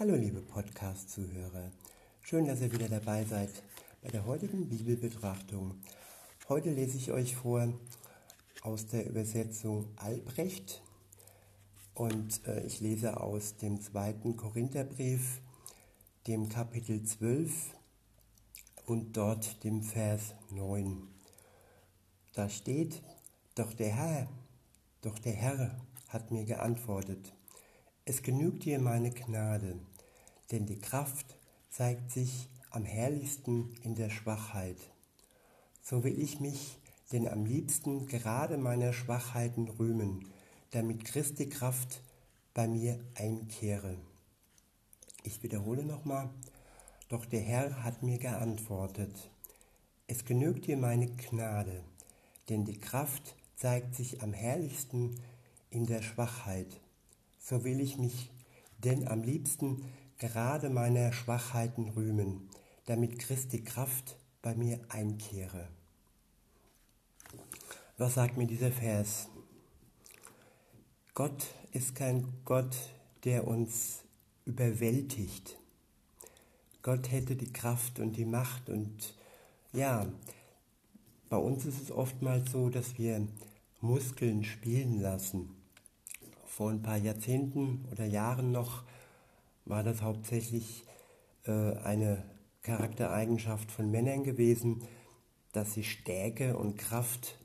Hallo liebe Podcast-Zuhörer, schön, dass ihr wieder dabei seid bei der heutigen Bibelbetrachtung. Heute lese ich euch vor aus der Übersetzung Albrecht und äh, ich lese aus dem zweiten Korintherbrief, dem Kapitel 12 und dort dem Vers 9. Da steht, doch der Herr, doch der Herr hat mir geantwortet, es genügt dir meine Gnade, denn die Kraft zeigt sich am herrlichsten in der Schwachheit. So will ich mich denn am liebsten gerade meiner Schwachheiten rühmen, damit Christi Kraft bei mir einkehre. Ich wiederhole nochmal, doch der Herr hat mir geantwortet, es genügt dir meine Gnade, denn die Kraft zeigt sich am herrlichsten in der Schwachheit so will ich mich denn am liebsten gerade meiner Schwachheiten rühmen, damit Christi Kraft bei mir einkehre. Was sagt mir dieser Vers? Gott ist kein Gott, der uns überwältigt. Gott hätte die Kraft und die Macht und ja, bei uns ist es oftmals so, dass wir Muskeln spielen lassen vor ein paar Jahrzehnten oder Jahren noch war das hauptsächlich äh, eine Charaktereigenschaft von Männern gewesen, dass sie Stärke und Kraft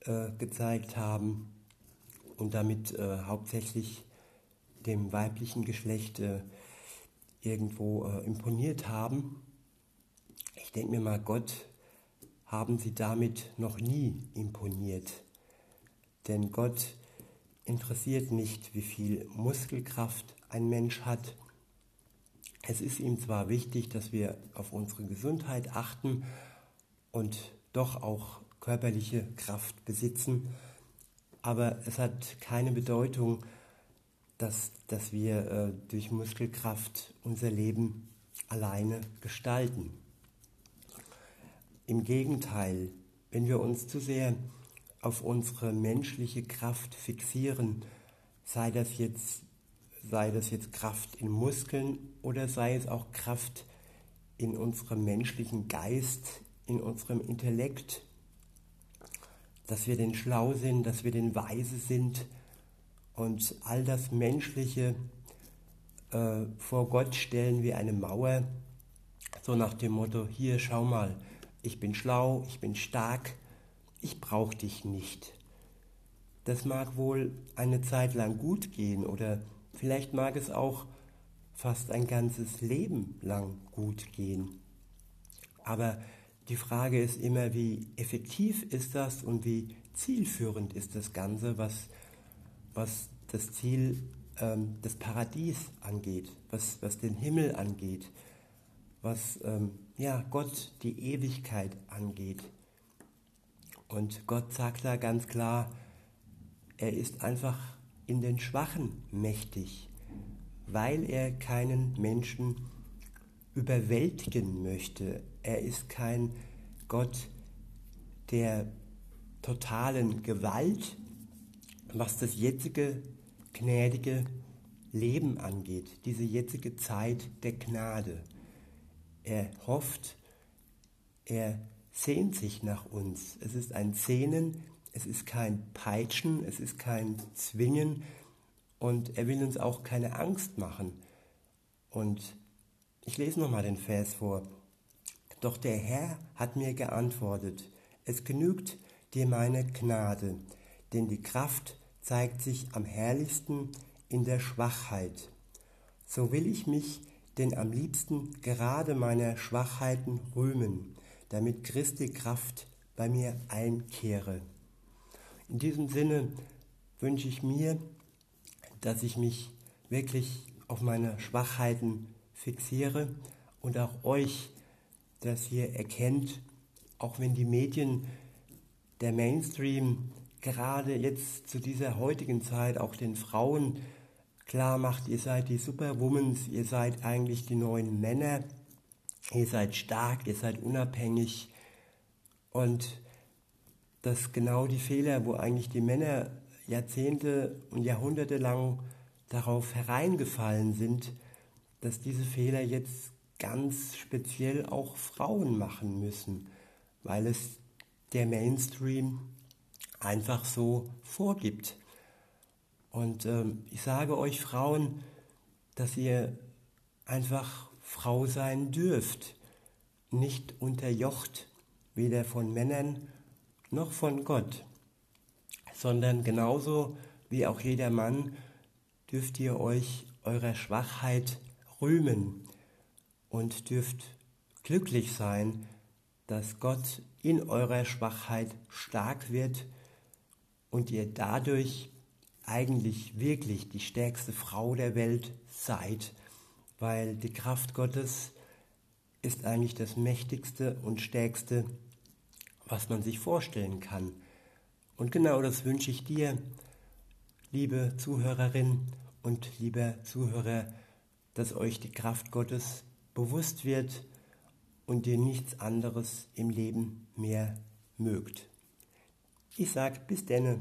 äh, gezeigt haben und damit äh, hauptsächlich dem weiblichen Geschlecht irgendwo imponiert haben. Ich denke mir mal, Gott haben sie damit noch nie imponiert. Denn Gott interessiert nicht, wie viel Muskelkraft ein Mensch hat. Es ist ihm zwar wichtig, dass wir auf unsere Gesundheit achten und doch auch körperliche Kraft besitzen, aber es hat keine Bedeutung, dass, dass wir äh, durch Muskelkraft unser Leben alleine gestalten. Im Gegenteil, wenn wir uns zu sehr auf unsere menschliche Kraft fixieren, sei das jetzt, sei das jetzt Kraft in Muskeln oder sei es auch Kraft in unserem menschlichen Geist, in unserem Intellekt, dass wir denn schlau sind, dass wir denn weise sind und all das Menschliche äh, vor Gott stellen wie eine Mauer, so nach dem Motto, hier schau mal, ich bin schlau, ich bin stark, ich brauche dich nicht. Das mag wohl eine Zeit lang gut gehen oder vielleicht mag es auch fast ein ganzes Leben lang gut gehen. Aber die Frage ist immer, wie effektiv ist das und wie zielführend ist das Ganze, was, was das Ziel ähm, des Paradies angeht, was, was den Himmel angeht, was ähm, ja, Gott die Ewigkeit angeht. Und Gott sagt da ganz klar, er ist einfach in den Schwachen mächtig, weil er keinen Menschen überwältigen möchte. Er ist kein Gott der totalen Gewalt, was das jetzige gnädige Leben angeht, diese jetzige Zeit der Gnade. Er hofft, er sehnt sich nach uns. Es ist ein Sehnen, es ist kein Peitschen, es ist kein Zwingen und er will uns auch keine Angst machen. Und ich lese nochmal den Vers vor. Doch der Herr hat mir geantwortet, es genügt dir meine Gnade, denn die Kraft zeigt sich am herrlichsten in der Schwachheit. So will ich mich denn am liebsten gerade meiner Schwachheiten rühmen, damit Christi Kraft bei mir einkehre. In diesem Sinne wünsche ich mir, dass ich mich wirklich auf meine Schwachheiten fixiere und auch euch, dass ihr erkennt, auch wenn die Medien, der Mainstream gerade jetzt zu dieser heutigen Zeit auch den Frauen klar macht, ihr seid die Superwomans, ihr seid eigentlich die neuen Männer, ihr seid stark, ihr seid unabhängig und dass genau die Fehler, wo eigentlich die Männer Jahrzehnte und Jahrhunderte lang darauf hereingefallen sind, dass diese Fehler jetzt ganz speziell auch Frauen machen müssen, weil es der Mainstream einfach so vorgibt. Und ähm, ich sage euch Frauen, dass ihr einfach Frau sein dürft, nicht unterjocht, weder von Männern noch von Gott, sondern genauso wie auch jeder Mann dürft ihr euch eurer Schwachheit rühmen und dürft glücklich sein, dass Gott in eurer Schwachheit stark wird und ihr dadurch eigentlich wirklich die stärkste Frau der Welt seid, weil die Kraft Gottes ist eigentlich das mächtigste und stärkste, was man sich vorstellen kann. Und genau das wünsche ich dir, liebe Zuhörerin und lieber Zuhörer, dass euch die Kraft Gottes bewusst wird und ihr nichts anderes im Leben mehr mögt. Ich sage bis denne.